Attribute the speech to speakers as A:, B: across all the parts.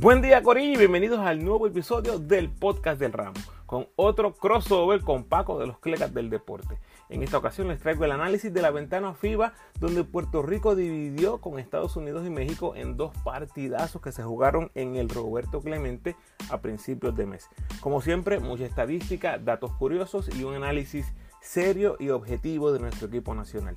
A: Buen día Corillo y bienvenidos al nuevo episodio del podcast del ramo, con otro crossover con Paco de los Clecas del Deporte. En esta ocasión les traigo el análisis de la ventana FIBA donde Puerto Rico dividió con Estados Unidos y México en dos partidazos que se jugaron en el Roberto Clemente a principios de mes. Como siempre, mucha estadística, datos curiosos y un análisis serio y objetivo de nuestro equipo nacional.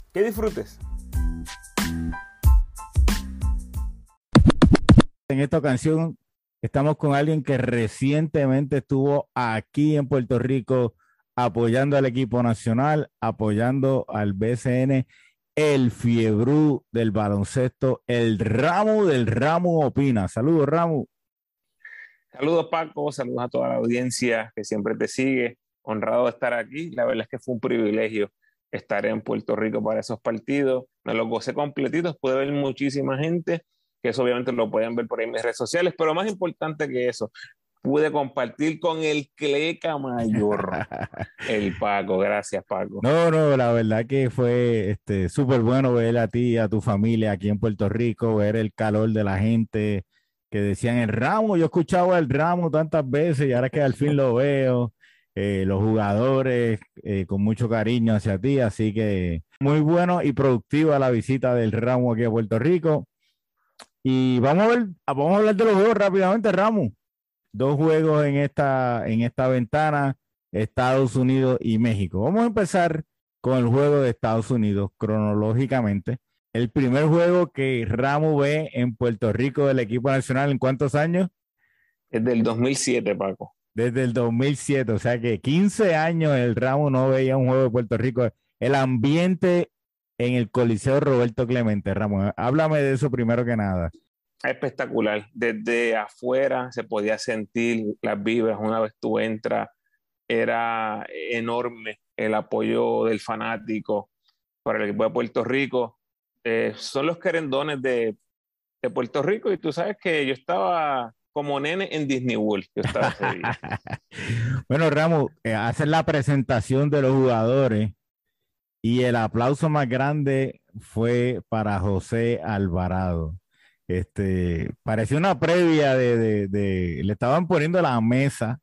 A: Que disfrutes.
B: En esta ocasión estamos con alguien que recientemente estuvo aquí en Puerto Rico apoyando al equipo nacional, apoyando al BCN, el fiebrú del baloncesto, el ramo del ramo opina. Saludos, Ramo.
A: Saludos, Paco. Saludos a toda la audiencia que siempre te sigue. Honrado de estar aquí. La verdad es que fue un privilegio estaré en Puerto Rico para esos partidos. Me los gocé completitos, pude ver muchísima gente, que eso obviamente lo pueden ver por ahí en mis redes sociales, pero más importante que eso, pude compartir con el Cleca Mayor, el Paco. Gracias, Paco.
B: No, no, la verdad que fue este súper bueno ver a ti y a tu familia aquí en Puerto Rico, ver el calor de la gente que decían el ramo. Yo escuchaba el ramo tantas veces y ahora que al fin lo veo. Eh, los jugadores eh, con mucho cariño hacia ti, así que muy bueno y productiva la visita del Ramo aquí a Puerto Rico. Y vamos a ver, vamos a hablar de los juegos rápidamente, Ramo. Dos juegos en esta, en esta ventana, Estados Unidos y México. Vamos a empezar con el juego de Estados Unidos cronológicamente. El primer juego que Ramo ve en Puerto Rico del equipo nacional, ¿en cuántos años?
A: Es del 2007, Paco
B: desde el 2007, o sea que 15 años el Ramo no veía un juego de Puerto Rico. El ambiente en el Coliseo Roberto Clemente, Ramos, háblame de eso primero que nada.
A: Espectacular, desde afuera se podía sentir las vibras una vez tú entras, era enorme el apoyo del fanático para el equipo de Puerto Rico. Eh, son los querendones de, de Puerto Rico y tú sabes que yo estaba como nene en Disney World.
B: bueno, Ramos, eh, la presentación de los jugadores y el aplauso más grande fue para José Alvarado. Este, parecía una previa de, de, le estaban poniendo la mesa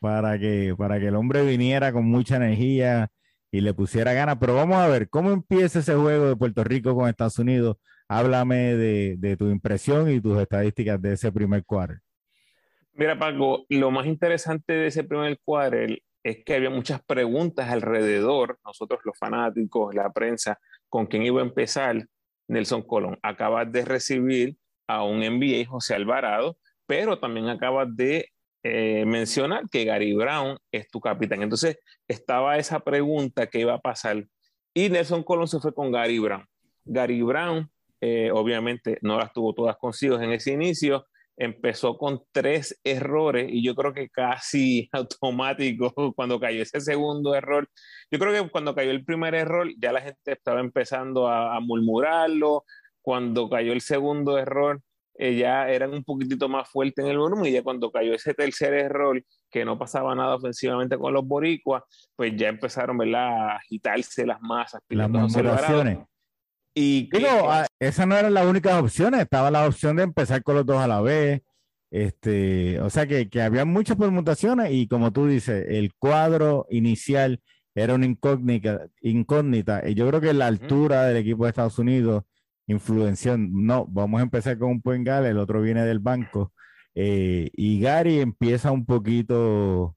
B: para que, para que el hombre viniera con mucha energía y le pusiera ganas. Pero vamos a ver cómo empieza ese juego de Puerto Rico con Estados Unidos Háblame de, tu impresión y tus estadísticas de ese primer cuadro.
A: Mira, Paco, lo más interesante de ese primer cuadro es que había muchas preguntas alrededor, nosotros los fanáticos, la prensa, con quién iba a empezar Nelson Colón. Acabas de recibir a un NBA, José Alvarado, pero también acabas de eh, mencionar que Gary Brown es tu capitán. Entonces estaba esa pregunta que iba a pasar y Nelson Colón se fue con Gary Brown. Gary Brown eh, obviamente no las tuvo todas consigo en ese inicio, empezó con tres errores y yo creo que casi automático cuando cayó ese segundo error. Yo creo que cuando cayó el primer error ya la gente estaba empezando a, murmurarlo. Cuando cayó el segundo error eh, ya eran un poquitito más fuertes en el volumen y ya cuando cayó ese tercer error que no pasaba nada ofensivamente con los boricuas, pues ya empezaron ¿verdad? a agitarse las masas.
B: Las murmuraciones. Y Digo, ah, esas no eran las únicas opciones, estaba la opción de empezar con los dos a la vez. Este, o sea que, que había muchas permutaciones y como tú dices, el cuadro inicial era una incógnita, incógnita. Y yo creo que la altura del equipo de Estados Unidos influenció. No, vamos a empezar con un point el otro viene del banco. Eh, y Gary empieza un poquito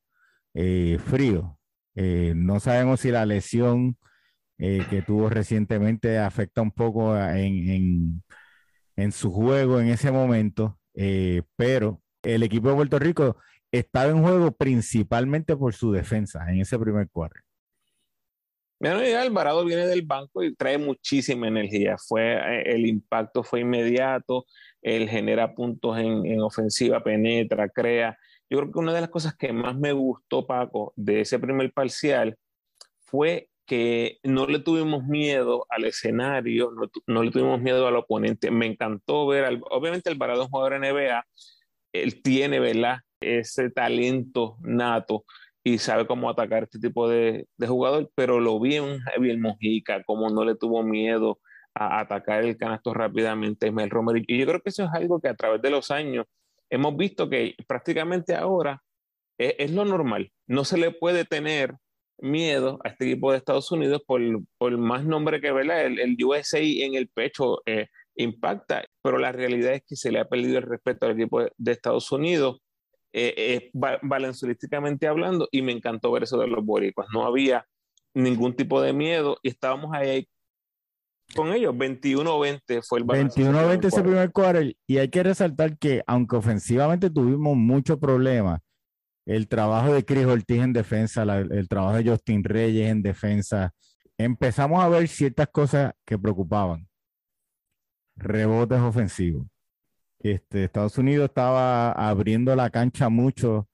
B: eh, frío. Eh, no sabemos si la lesión eh, que tuvo recientemente afecta un poco en, en, su juego en ese momento, eh, pero el equipo de Puerto Rico estaba en juego principalmente por su defensa en ese primer cuarto.
A: Alvarado viene del banco y trae muchísima energía. Fue, eh, el impacto fue inmediato, él genera puntos en, en, ofensiva, penetra, crea. Yo creo que una de las cosas que más me gustó, Paco, de ese primer parcial fue que no le tuvimos miedo al escenario, no, le tuvimos miedo al oponente. Me encantó ver, obviamente Alvarado es un jugador NBA, él tiene, ¿verdad? Ese talento nato y sabe cómo atacar este tipo de, de jugador, pero lo vi en Javier Mojica, como no le tuvo miedo a atacar el canasto rápidamente Ismael Romero. Y yo creo que eso es algo que a través de los años hemos visto que prácticamente ahora es, es lo normal. No se le puede tener miedo a este equipo de Estados Unidos por, por más nombre que vela el, el, USA en el pecho eh, impacta, pero la realidad es que se le ha perdido el respeto al equipo de, Estados Unidos, eh, eh hablando, y me encantó ver eso de los boricuas. No había ningún tipo de miedo y estábamos ahí con ellos. 21-20 fue el
B: 21-20 ese primer quarter. Y hay que resaltar que, aunque ofensivamente tuvimos muchos problemas, el trabajo de Chris Ortiz en defensa, el trabajo de Justin Reyes en defensa, empezamos a ver ciertas cosas que preocupaban. Rebotes ofensivos. Este, Estados Unidos estaba abriendo la cancha mucho.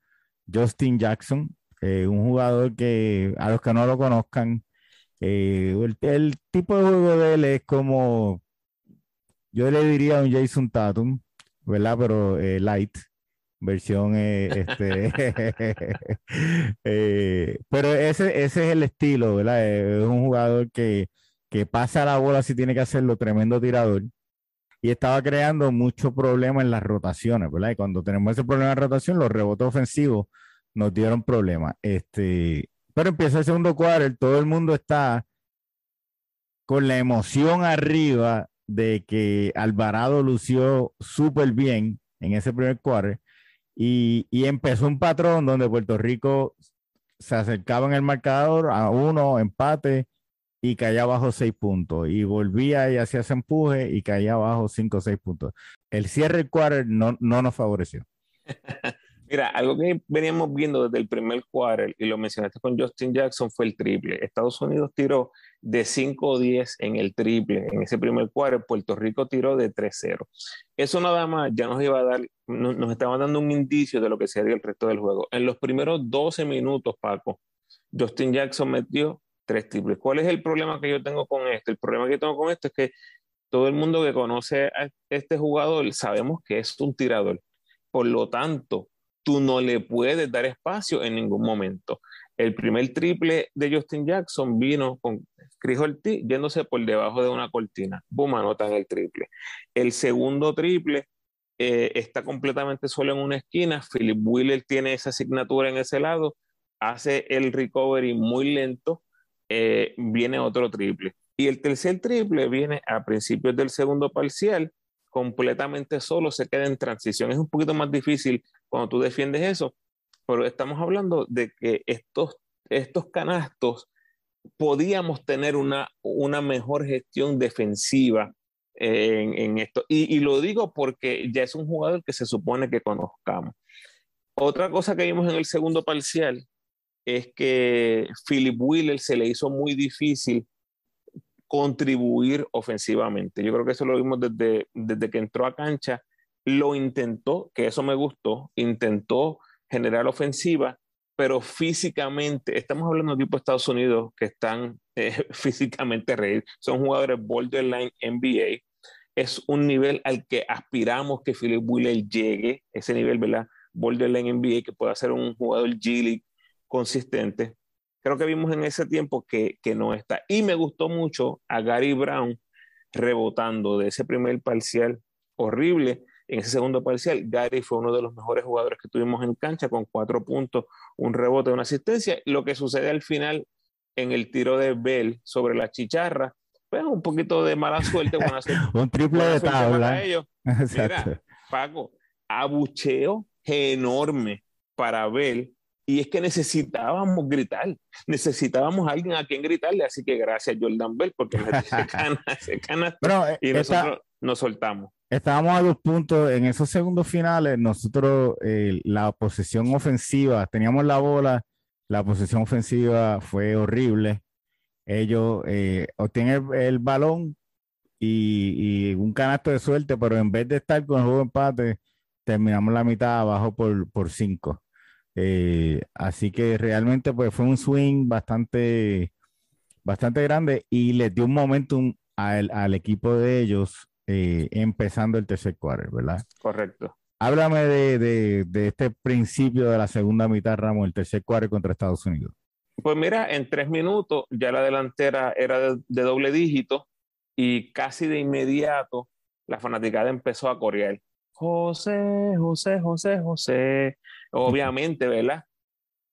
B: Justin Jackson, eh, un jugador que a los que no lo conozcan, eh, el, tipo de juego de él es como, yo le diría un Jason Tatum, ¿verdad? Pero eh, light versión eh, este eh, pero ese, ese es el estilo, ¿verdad? Es un jugador que, que pasa la bola si tiene que hacerlo, tremendo tirador. Y estaba creando mucho problema en las rotaciones, ¿verdad? Y cuando tenemos ese problema de rotación, los rebotes ofensivos nos dieron problemas. Este, pero empieza el segundo cuadro, todo el mundo está con la emoción arriba de que Alvarado lució súper bien en ese primer cuadro y, empezó un patrón donde Puerto Rico se acercaba en el marcador a uno, empate, y caía abajo seis puntos. Y volvía y hacía ese empuje y caía abajo cinco o seis puntos. El cierre del quarter no, no nos favoreció.
A: Mira, algo que veníamos viendo desde el primer quarter, y lo mencionaste con Justin Jackson, fue el triple. Estados Unidos tiró de 5 o 10 en el triple en ese primer quarter, Puerto Rico tiró de 3-0. Eso nada más ya nos iba a dar, nos, estaba dando un indicio de lo que sería el resto del juego. En los primeros 12 minutos, Paco, Justin Jackson metió tres triples. ¿Cuál es el problema que yo tengo con esto? El problema que tengo con esto es que todo el mundo que conoce a este jugador sabemos que es un tirador. Por lo tanto, tú no le puedes dar espacio en ningún momento. El primer triple de Justin Jackson vino con Chris Ortiz yéndose por debajo de una cortina. Boom, anotan el triple. El segundo triple eh, está completamente solo en una esquina. Philip Wheeler tiene esa asignatura en ese lado. Hace el recovery muy lento. Eh, viene otro triple. Y el tercer triple viene a principios del segundo parcial completamente solo, se queda en transición. Es un poquito más difícil cuando tú defiendes eso, pero estamos hablando de que estos, estos canastos podíamos tener una, una mejor gestión defensiva en, en esto. Y, lo digo porque ya es un jugador que se supone que conozcamos. Otra cosa que vimos en el segundo parcial es que Philip Wheeler se le hizo muy difícil contribuir ofensivamente. Yo creo que eso lo vimos desde, desde que entró a cancha. Lo intentó, que eso me gustó, intentó generar ofensiva, pero físicamente, estamos hablando de tipo de Estados Unidos que están eh, físicamente reír, son jugadores borderline NBA, es un nivel al que aspiramos que Philip Wheeler llegue, ese nivel, ¿verdad? Borderline NBA, que pueda ser un jugador G-League consistente creo que vimos en ese tiempo que, que, no está. Y me gustó mucho a Gary Brown rebotando de ese primer parcial horrible. En ese segundo parcial, Gary fue uno de los mejores jugadores que tuvimos en cancha con cuatro puntos, un rebote, una asistencia. Lo que sucede al final en el tiro de Bell sobre la chicharra, pues un poquito de mala suerte.
B: un triple de tabla.
A: Ellos. Mira, Paco, abucheo enorme para Bell y es que necesitábamos gritar, necesitábamos a alguien a quien gritarle, así que gracias Jordan Bell, porque se cana, se cana y nosotros nos soltamos.
B: Estábamos a dos puntos en esos segundos finales, nosotros eh, la posesión ofensiva, teníamos la bola, la posesión ofensiva fue horrible. ellos eh, obtienen el, balón y, un canasto de suerte, pero en vez de estar con el juego de empate, terminamos la mitad abajo por, por cinco. Eh, así que realmente pues fue un swing bastante, bastante grande y les dio un momentum al, al equipo de ellos eh, empezando el tercer quarter, ¿verdad?
A: Correcto.
B: Háblame de, de, este principio de la segunda mitad, Ramos, el tercer quarter contra Estados Unidos.
A: Pues mira, en tres minutos ya la delantera era de, doble dígito y casi de inmediato la fanaticada empezó a corear. José, José, José, José. Obviamente, ¿verdad?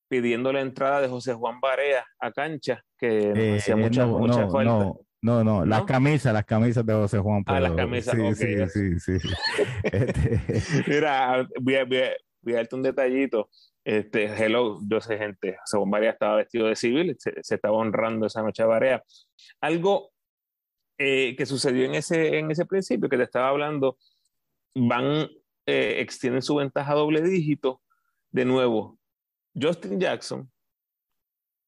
A: Pidiendo la entrada de José Juan Barea a cancha, que
B: eh, hacía mucha, mucha falta. No, no, no, las camisas, las camisas de José Juan.
A: Ah, las camisas,
B: sí, sí, sí, sí,
A: este... Mira, voy a, voy, darte un detallito. Este, hello, yo sé gente, según Barea estaba vestido de civil, se, estaba honrando esa noche a Barea. Algo eh, que sucedió en ese, en ese principio que te estaba hablando, van, eh, extienden su ventaja a doble dígito. De nuevo, Justin Jackson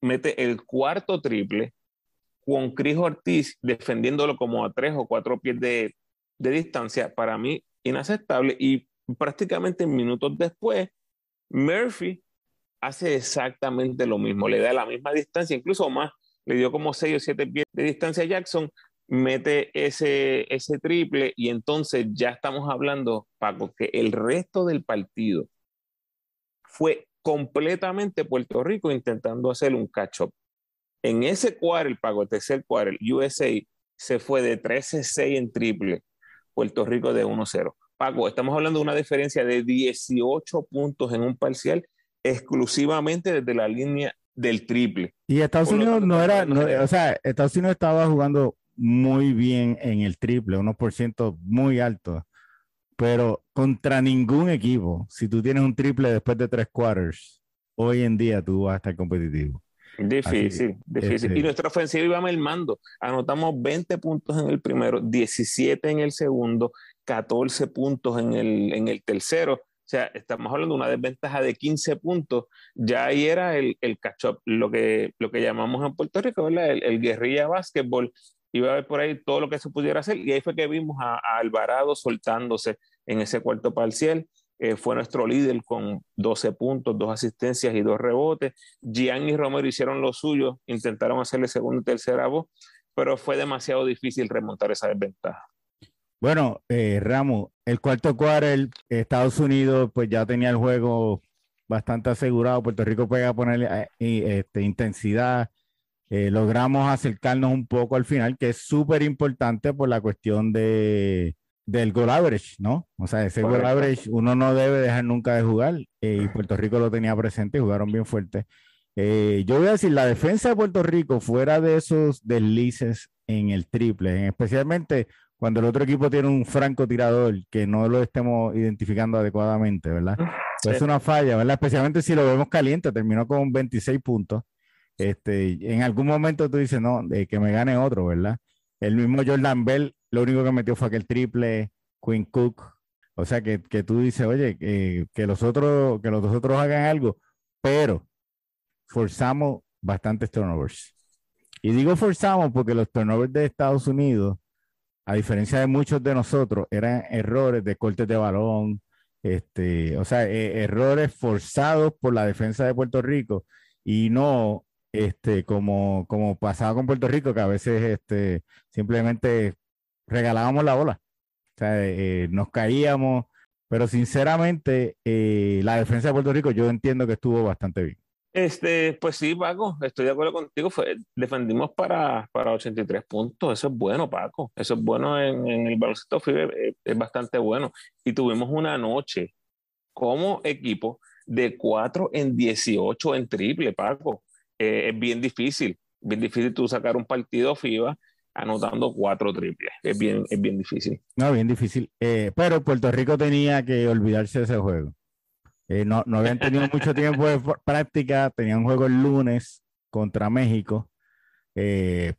A: mete el cuarto triple con Chris Ortiz defendiéndolo como a tres o cuatro pies de, de distancia, para mí inaceptable. Y prácticamente minutos después, Murphy hace exactamente lo mismo, le da la misma distancia, incluso más, le dio como seis o siete pies de distancia a Jackson, mete ese, ese triple y entonces ya estamos hablando, Paco, que el resto del partido fue completamente Puerto Rico intentando hacer un catch-up. En ese cuadro, el Paco, el tercer cuadro, USA se fue de 13-6 en triple, Puerto Rico de 1-0. Paco, estamos hablando de una diferencia de 18 puntos en un parcial exclusivamente desde la línea del triple.
B: Y Estados Unidos no era, o sea, Estados Unidos estaba jugando muy bien en el triple, unos por ciento muy alto, pero contra ningún equipo, si tú tienes un triple después de tres quarters, hoy en día tú vas a estar competitivo.
A: Difícil, difícil. Este y nuestra ofensiva iba el mando. Anotamos 20 puntos en el primero, 17 en el segundo, 14 puntos en el, en el tercero. O sea, estamos hablando de una desventaja de 15 puntos. Ya ahí era el, el catch-up, lo que, lo que llamamos en Puerto Rico, ¿verdad? El, el guerrilla básquetbol iba a ver por ahí todo lo que se pudiera hacer y ahí fue que vimos a, Alvarado soltándose en ese cuarto parcial. Eh, fue nuestro líder con 12 puntos, dos asistencias y dos rebotes. Gian y Romero hicieron lo suyo, intentaron hacerle segundo y tercera voz, pero fue demasiado difícil remontar esa desventaja.
B: Bueno, eh, Ramos, el cuarto cuarto, Estados Unidos pues ya tenía el juego bastante asegurado. Puerto Rico puede ponerle eh, este, intensidad, eh, logramos acercarnos un poco al final, que es súper importante por la cuestión de, del goal average, ¿no? O sea, ese goal average uno no debe dejar nunca de jugar eh, y Puerto Rico lo tenía presente y jugaron bien fuerte. Eh, yo voy a decir, la defensa de Puerto Rico, fuera de esos deslices en el triple, especialmente cuando el otro equipo tiene un francotirador que no lo estemos identificando adecuadamente, ¿verdad? Pues es una falla, ¿verdad? Especialmente si lo vemos caliente, terminó con 26 puntos. Este, en algún momento tú dices, no, de que me gane otro, ¿verdad? El mismo Jordan Bell, lo único que metió fue aquel triple, Quinn Cook. O sea, que, que tú dices, oye, que, los otros, que los otros hagan algo, pero forzamos bastantes turnovers. Y digo forzamos porque los turnovers de Estados Unidos, a diferencia de muchos de nosotros, eran errores de cortes de balón, este, o sea, e, errores forzados por la defensa de Puerto Rico y no este, como, como pasaba con Puerto Rico, que a veces este, simplemente regalábamos la bola. O sea, eh, nos caíamos, pero sinceramente eh, la defensa de Puerto Rico yo entiendo que estuvo bastante bien.
A: Este, pues sí, Paco, estoy de acuerdo contigo. Defendimos para, para 83 puntos. Eso es bueno, Paco. Eso es bueno en, el baloncesto es, es bastante bueno. Y tuvimos una noche como equipo de 4 en 18 en triple, Paco. Eh, es bien difícil, bien difícil tú sacar un partido FIBA anotando cuatro triples. Es bien, es bien difícil.
B: No, bien difícil. Eh, pero Puerto Rico tenía que olvidarse de ese juego. Eh, no, no habían tenido mucho tiempo de práctica, tenían un juego el lunes contra México. el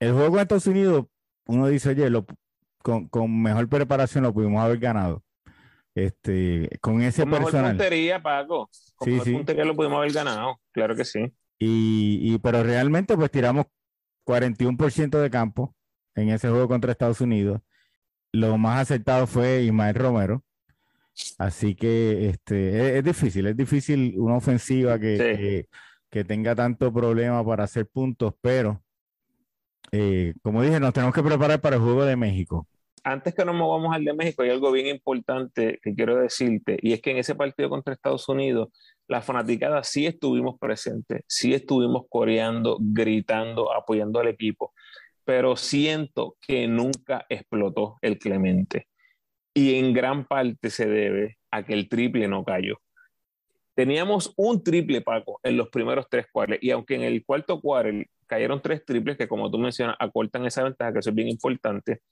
B: juego en Estados Unidos, uno dice, oye, lo, con, con, mejor preparación lo pudimos haber ganado. Este, con ese con personal.
A: puntería, Paco. Con sí, puntería lo pudimos haber ganado, claro que sí.
B: Y, pero realmente pues tiramos 41% de campo en ese juego contra Estados Unidos. Lo más acertado fue Ismael Romero. Así que este, es, difícil, es difícil una ofensiva que, que, tenga tanto problema para hacer puntos, pero eh, como dije, nos tenemos que preparar para el juego de México.
A: Antes que nos movamos al de México, hay algo bien importante que quiero decirte, y es que en ese partido contra Estados Unidos, la fanaticada sí estuvimos presentes, sí estuvimos coreando, gritando, apoyando al equipo, pero siento que nunca explotó el Clemente. Y en gran parte se debe a que el triple no cayó. Teníamos un triple, Paco, en los primeros tres cuartos, y aunque en el cuarto cuarto cayeron tres triples que, como tú mencionas, acortan esa ventaja, que eso es bien importante,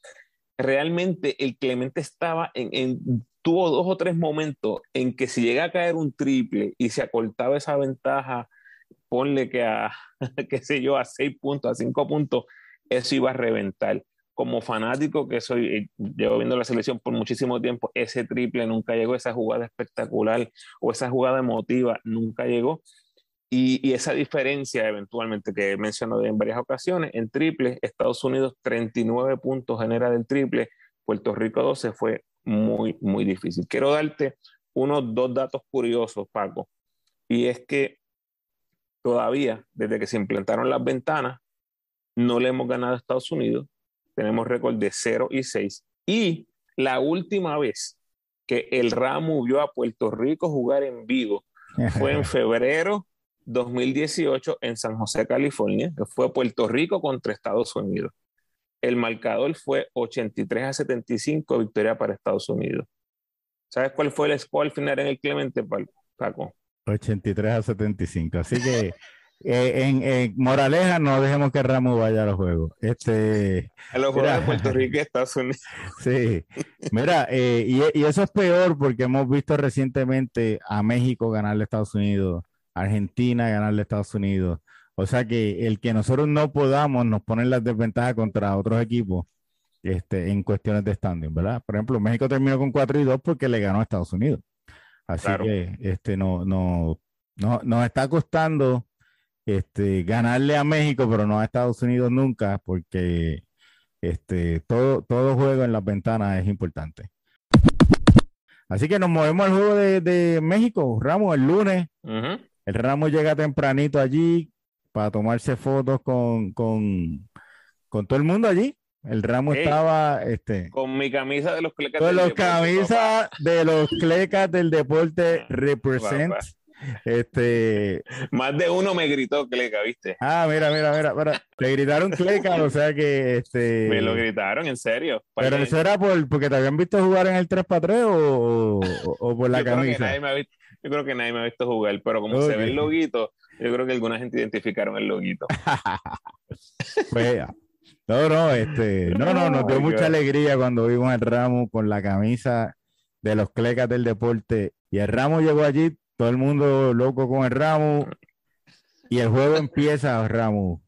A: realmente el Clemente estaba en, tuvo dos o tres momentos en que si llega a caer un triple y se acortaba esa ventaja, ponle que a, qué sé yo, a seis puntos, a cinco puntos, eso iba a reventar. Como fanático que soy, eh, llevo viendo la selección por muchísimo tiempo, ese triple nunca llegó, esa jugada espectacular o esa jugada emotiva nunca llegó. Y, esa diferencia eventualmente que he mencionado en varias ocasiones, en triple, Estados Unidos 39 puntos genera del triple, Puerto Rico 12 fue muy, muy difícil. Quiero darte unos dos datos curiosos, Paco, y es que todavía, desde que se implantaron las ventanas, no le hemos ganado a Estados Unidos, tenemos récord de 0 y 6, y la última vez que el Ramo vio a Puerto Rico jugar en vivo fue en febrero 2018 en San José, California, que fue Puerto Rico contra Estados Unidos. El marcador fue 83 a 75, victoria para Estados Unidos. ¿Sabes cuál fue el score al final en el Clemente, Paco?
B: 83 a 75. Así que eh, en, Moraleja no dejemos que Ramos vaya a los juegos. Este,
A: a los juegos de Puerto Rico y Estados Unidos.
B: Sí, mira, eh, y, y, eso es peor porque hemos visto recientemente a México ganarle a Estados Unidos, Argentina ganarle a Estados Unidos. O sea que el que nosotros no podamos nos pone las desventajas contra otros equipos este, en cuestiones de standing, ¿verdad? Por ejemplo, México terminó con 4 y 2 porque le ganó a Estados Unidos. Así que este, no, no, no, nos está costando este, ganarle a México, pero no a Estados Unidos nunca, porque este, todo, todo juego en las ventanas es importante. Así que nos movemos al juego de, México, Ramos, el lunes. El Ramos llega tempranito allí para tomarse fotos con, con, con todo el mundo allí. El Ramo estaba este,
A: con mi camisa de los clecas
B: con los camisas de los clecas del deporte represent. Este
A: más de uno me gritó cleca, ¿viste?
B: Ah, mira, mira, mira, mira. te gritaron cleca, o sea que este
A: me lo gritaron en serio.
B: Pero eso era por porque te habían visto jugar en el 3x3 o, o, por la camisa.
A: Yo creo que nadie me ha visto jugar, pero como se ve el loguito, yo creo que alguna gente identificaron el loguito.
B: pues, no, no, este, no, no, nos dio mucha alegría cuando vimos el ramo con la camisa de los clecas del deporte. Y el ramo llegó allí, todo el mundo loco con el ramo. Y el juego empieza, ramo.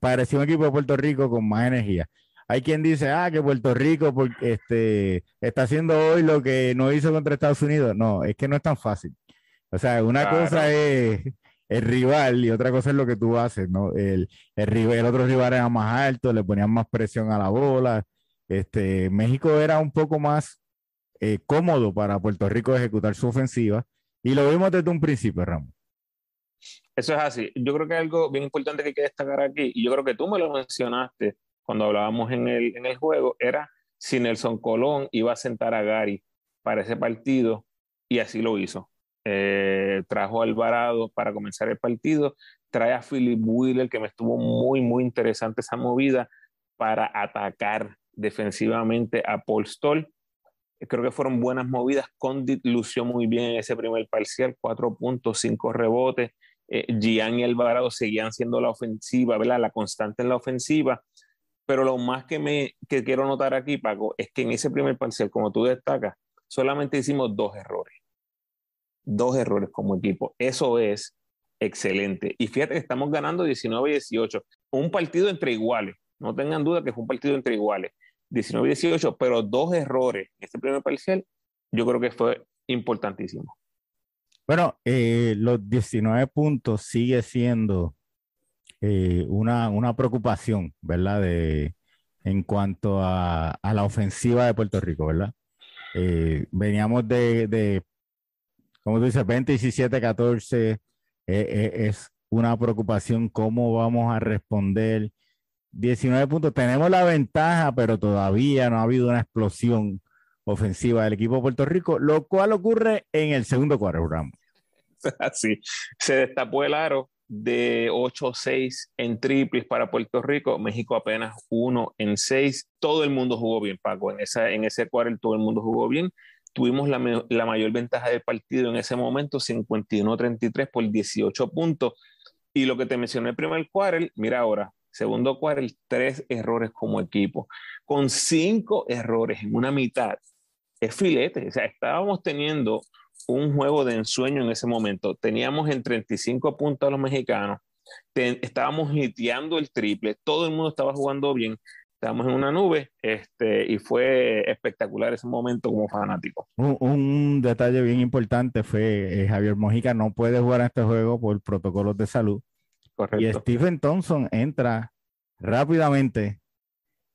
B: Parecía un equipo de Puerto Rico con más energía. Hay quien dice, ah, que Puerto Rico porque, este, está haciendo hoy lo que no hizo contra Estados Unidos. No, es que no es tan fácil. O sea, una cosa es el rival y otra cosa es lo que tú haces, ¿no? El, el, rival, el otro rival era más alto, le ponían más presión a la bola. Este, México era un poco más eh, cómodo para Puerto Rico ejecutar su ofensiva y lo vimos desde un principio, Ramón.
A: Eso es así. Yo creo que algo bien importante que hay que destacar aquí, y yo creo que tú me lo mencionaste cuando hablábamos en el, en el juego, era si Nelson Colón iba a sentar a Gary para ese partido, y así lo hizo. Eh, trajo a Alvarado para comenzar el partido, trae a Philip Wheeler, que me estuvo muy, muy interesante esa movida para atacar defensivamente a Paul Stoll. Creo que fueron buenas movidas. Condit lució muy bien en ese primer parcial, 4.5 rebotes. Eh, Gian y Alvarado seguían siendo la ofensiva, ¿verdad? La constante en la ofensiva. Pero lo más que, me, que quiero notar aquí, Paco, es que en ese primer parcial, como tú destacas, solamente hicimos dos errores dos errores como equipo. Eso es excelente. Y fíjate que estamos ganando 19-18. Un partido entre iguales. No tengan duda que fue un partido entre iguales. 19-18, pero dos errores en este primer parcial, yo creo que fue importantísimo.
B: Bueno, eh, los 19 puntos sigue siendo eh, una, una, preocupación, ¿verdad? De, en cuanto a, la ofensiva de Puerto Rico, ¿verdad? Eh, veníamos de, como tú dices, 20, 17, 14. es una preocupación cómo vamos a responder. 19 puntos. Tenemos la ventaja, pero todavía no ha habido una explosión ofensiva del equipo de Puerto Rico, lo cual ocurre en el segundo cuadro, Ramos.
A: Así, se destapó el aro de 8-6 en triples para Puerto Rico, México apenas 1 en 6. Todo el mundo jugó bien, Paco. En, esa, en ese cuadro todo el mundo jugó bien. Tuvimos la, la mayor ventaja del partido en ese momento, 51-33 por 18 puntos. Y lo que te mencioné el primer cuadro, mira ahora, segundo cuadro, tres errores como equipo, con cinco errores en una mitad. Es filete, o sea, estábamos teniendo un juego de ensueño en ese momento. Teníamos en 35 puntos a los mexicanos, estábamos hiteando el triple, todo el mundo estaba jugando bien, estábamos en una nube este, y fue espectacular ese momento como fanático.
B: Un, detalle bien importante fue eh, Javier Mojica no puede jugar en este juego por protocolos de salud. Correcto. Y Stephen Thompson entra rápidamente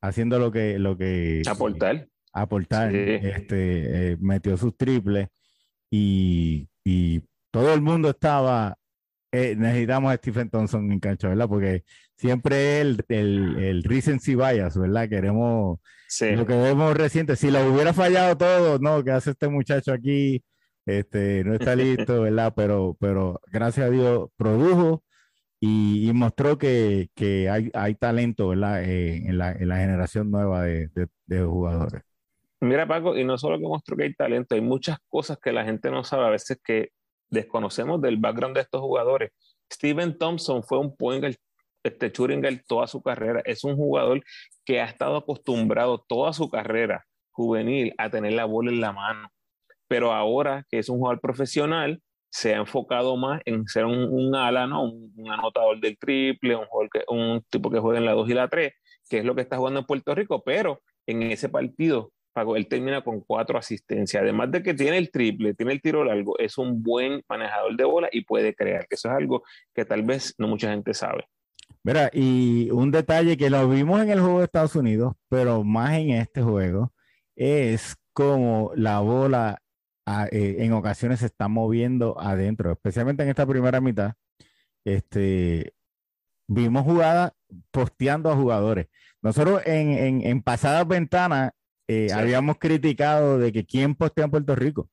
B: haciendo lo que... Lo que
A: aportar.
B: aportar. Este, eh, metió sus triples y, y todo el mundo estaba eh, necesitamos a Stephen Thompson en cancha, ¿verdad? Porque siempre el, el, el recency bias, ¿verdad? Queremos lo que vemos reciente. Si lo hubiera fallado todo, no, ¿qué hace este muchacho aquí? Este, no está listo, ¿verdad? Pero, pero gracias a Dios produjo y, mostró que, que hay, hay, talento, ¿verdad? Eh, en, la, en, la, generación nueva de, de, de jugadores.
A: Mira, Paco, y no solo que mostró que hay talento, hay muchas cosas que la gente no sabe a veces que desconocemos del background de estos jugadores. Steven Thompson fue un point este Churinger toda su carrera. Es un jugador que ha estado acostumbrado toda su carrera juvenil a tener la bola en la mano. Pero ahora que es un jugador profesional, se ha enfocado más en ser un, ala, ¿no? Un, anotador del triple, un, un tipo que juega en la 2 y la 3, que es lo que está jugando en Puerto Rico, pero en ese partido él termina con cuatro asistencias. Además de que tiene el triple, tiene el tiro largo, es un buen manejador de bola y puede crear, eso es algo que tal vez no mucha gente sabe.
B: Mira, y un detalle que lo vimos en el juego de Estados Unidos, pero más en este juego, es como la bola eh, en ocasiones se está moviendo adentro, especialmente en esta primera mitad. Este, vimos jugadas posteando a jugadores. Nosotros en, en, en pasadas ventanas eh, habíamos criticado de que quién postea en Puerto Rico.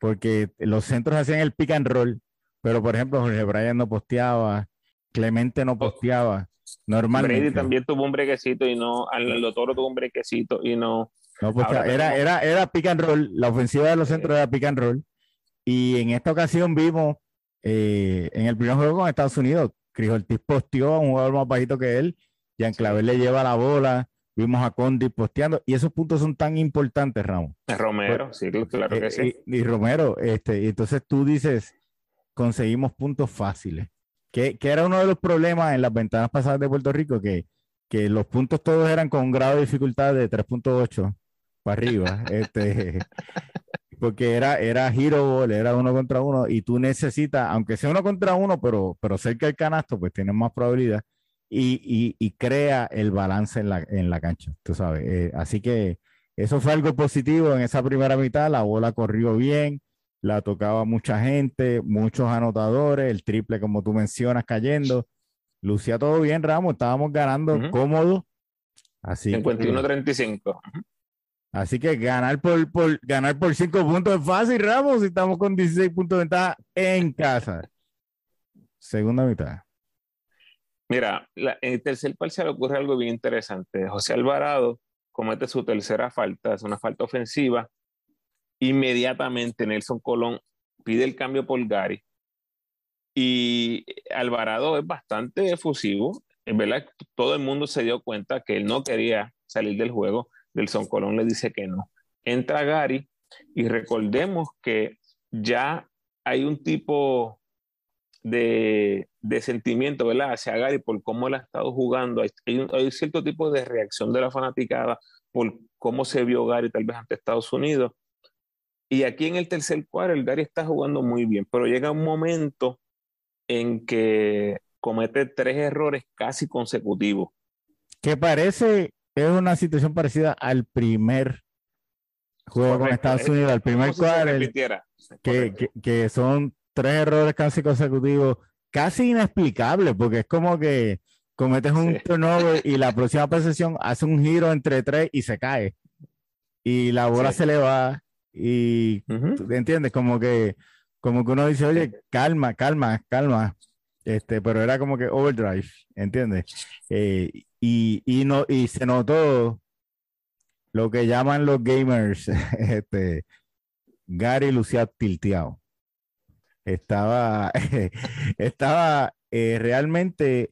B: Porque los centros hacían el pick and roll, pero por ejemplo, Jorge Bryan no posteaba, Clemente no oh. posteaba. Normalmente.
A: Brady también tuvo un brequecito y no, al Toro tuvo un brequecito y no.
B: No Era, era, era pick and roll, la ofensiva de los centros era pick and roll. Y en esta ocasión vimos eh, en el primer juego con Estados Unidos, Cris Ortiz posteó a un jugador más bajito que él, Jean Clavel le lleva la bola, vimos a Condi posteando, y esos puntos son tan importantes, Ramón.
A: Romero, sí, claro que eh, sí.
B: Y, Romero, este, y entonces tú dices, conseguimos puntos fáciles, que, que, era uno de los problemas en las ventanas pasadas de Puerto Rico, que, que los puntos todos eran con un grado de dificultad de 3.8 para arriba, este, porque era, era hero ball, era uno contra uno, y tú necesitas, aunque sea uno contra uno, pero, pero cerca del canasto, pues tienes más probabilidad y, y, crea el balance en la, en la cancha, tú sabes. Eh, así que eso fue algo positivo en esa primera mitad, la bola corrió bien, la tocaba mucha gente, muchos anotadores, el triple como tú mencionas cayendo, lucía todo bien, Ramos, estábamos ganando cómodo. Así
A: 51-35.
B: Así que ganar por, por, ganar por 5 puntos es fácil, Ramos, y estamos con 16 puntos de ventaja en casa. Segunda mitad.
A: Mira, en el tercer parcial ocurre algo bien interesante. José Alvarado comete su tercera falta, es una falta ofensiva. Inmediatamente Nelson Colón pide el cambio por Gary. Y Alvarado es bastante efusivo. En verdad, todo el mundo se dio cuenta que él no quería salir del juego. Nelson Colón le dice que no. Entra Gary y recordemos que ya hay un tipo de, de sentimiento, ¿verdad? Hacia Gary por cómo él ha estado jugando. Hay, hay, cierto tipo de reacción de la fanaticada por cómo se vio Gary tal vez ante Estados Unidos. Y aquí en el tercer cuadro, el Gary está jugando muy bien, pero llega un momento en que comete tres errores casi consecutivos.
B: Que parece, es una situación parecida al primer juego con Estados Unidos, al primer cuadro, que, que, son tres errores casi consecutivos, casi inexplicables, porque es como que cometes un turnover y la próxima posesión hace un giro entre tres y se cae. Y la bola se le va y, ¿entiendes? Como que, como que uno dice, oye, calma, calma, calma. Este, pero era como que overdrive, ¿entiendes? Eh, y, y, no, y se notó lo que llaman los gamers, este, Gary lucía tilteado. Estaba, estaba eh, realmente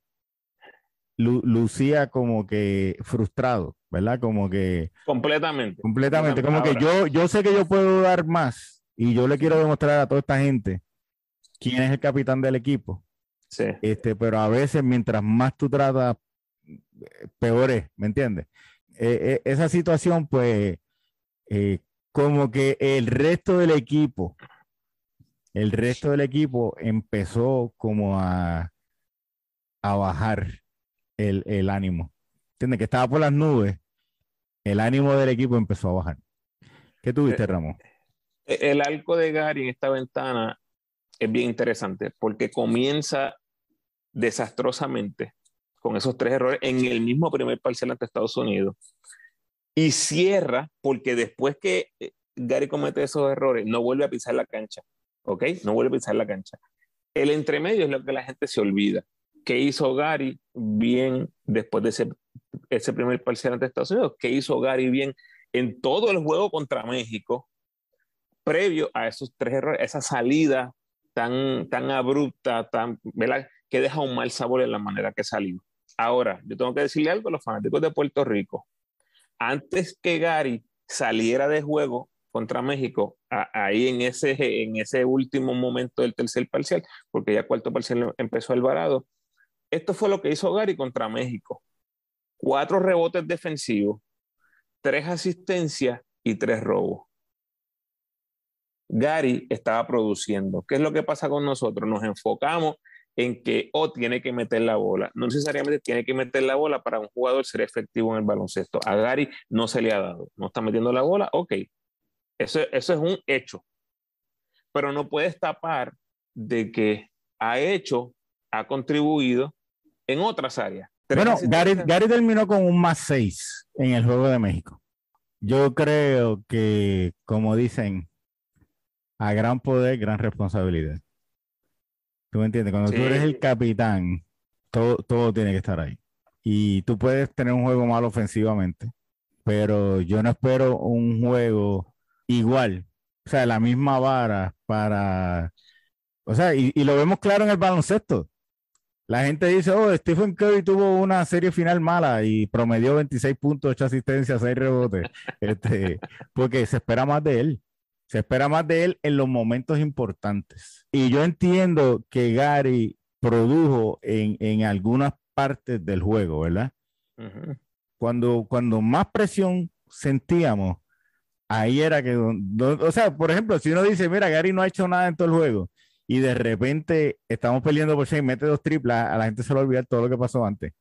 B: lucía como que frustrado, ¿verdad? Como que...
A: Completamente.
B: Completamente. Como que yo, yo sé que yo puedo dar más y yo le quiero demostrar a toda esta gente quién es el capitán del equipo.
A: Sí.
B: Este, pero a veces mientras más tú tratas, peor es, ¿me entiendes? Eh, eh, esa situación, pues, eh, como que el resto del equipo, el resto del equipo empezó como a, a bajar el, ánimo. ¿Entiendes? Que estaba por las nubes, el ánimo del equipo empezó a bajar. ¿Qué tuviste, eh, Ramón?
A: Eh, el arco de Gary en esta ventana es bien interesante porque comienza desastrosamente con esos tres errores en el mismo primer parcial ante Estados Unidos y cierra porque después que eh, Gary comete esos errores no vuelve a pisar la cancha, ¿ok? No vuelve a pisar la cancha. El entremedio es lo que la gente se olvida. ¿Qué hizo Gary bien después de ese, primer parcial ante Estados Unidos? ¿Qué hizo Gary bien en todo el juego contra México previo a esos tres errores, esa salida tan, tan abrupta, tan, que deja un mal sabor en la manera que salió? Ahora, yo tengo que decirle algo a los fanáticos de Puerto Rico. Antes que Gary saliera de juego contra México, ahí en ese, en ese último momento del tercer parcial, porque ya cuarto parcial empezó Alvarado, esto fue lo que hizo Gary contra México. Cuatro rebotes defensivos, tres asistencias y tres robos. Gary estaba produciendo. ¿Qué es lo que pasa con nosotros? Nos enfocamos en que o tiene que meter la bola. No necesariamente tiene que meter la bola para un jugador ser efectivo en el baloncesto. A Gary no se le ha dado. No está metiendo la bola, ok. Eso, eso es un hecho. Pero no puedes tapar de que ha hecho, ha contribuido en otras áreas.
B: Bueno, Gary, terminó con un más seis en el Juego de México. Yo creo que, como dicen, a gran poder, gran responsabilidad. ¿Tú me entiendes? Cuando tú eres el capitán, todo, todo tiene que estar ahí. Y tú puedes tener un juego malo ofensivamente, pero yo no espero un juego igual, o sea, la misma vara para, o sea, y lo vemos claro en el baloncesto la gente dice, oh, Stephen Curry tuvo una serie final mala y promedió 26 puntos, 8 asistencias, 6 rebotes, este, porque se espera más de él. Se espera más de él en los momentos importantes. Y yo entiendo que Gary produjo en, en algunas partes del juego, ¿verdad? cuando, cuando más presión sentíamos, ahí era que, o sea, por ejemplo, si uno dice, mira, Gary no ha hecho nada en todo el juego, y de repente estamos peleando por seis, mete dos triplas, a la gente se le olvida todo lo que pasó antes.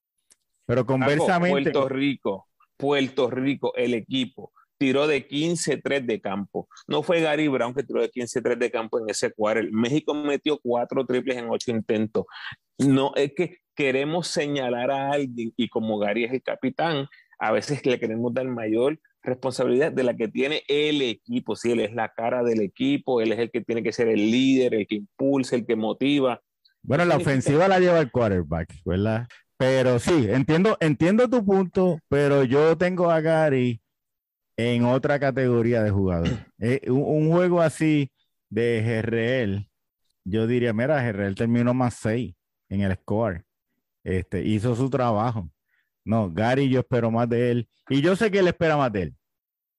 B: Pero conversamente.
A: Puerto Rico, Puerto Rico, el equipo tiró de 15-3 de campo. No fue Gary Brown que tiró de 15-3 de campo en ese cuadro. México metió cuatro triples en ocho intentos. No es que queremos señalar a alguien y como Gary es el capitán, a veces le queremos dar mayor responsabilidad de la que tiene el equipo. Si él es la cara del equipo, él es el que tiene que ser el líder, el que impulsa, el que motiva.
B: Bueno, la ofensiva la lleva el quarterback, ¿verdad? Pero sí, entiendo, entiendo tu punto, pero yo tengo a Gary en otra categoría de jugador. Eh, un, juego así de GRL, yo diría, mira, GRL terminó más 6 en el score. Este, hizo su trabajo. No, Gary yo espero más de él. Y yo sé que él espera más de él.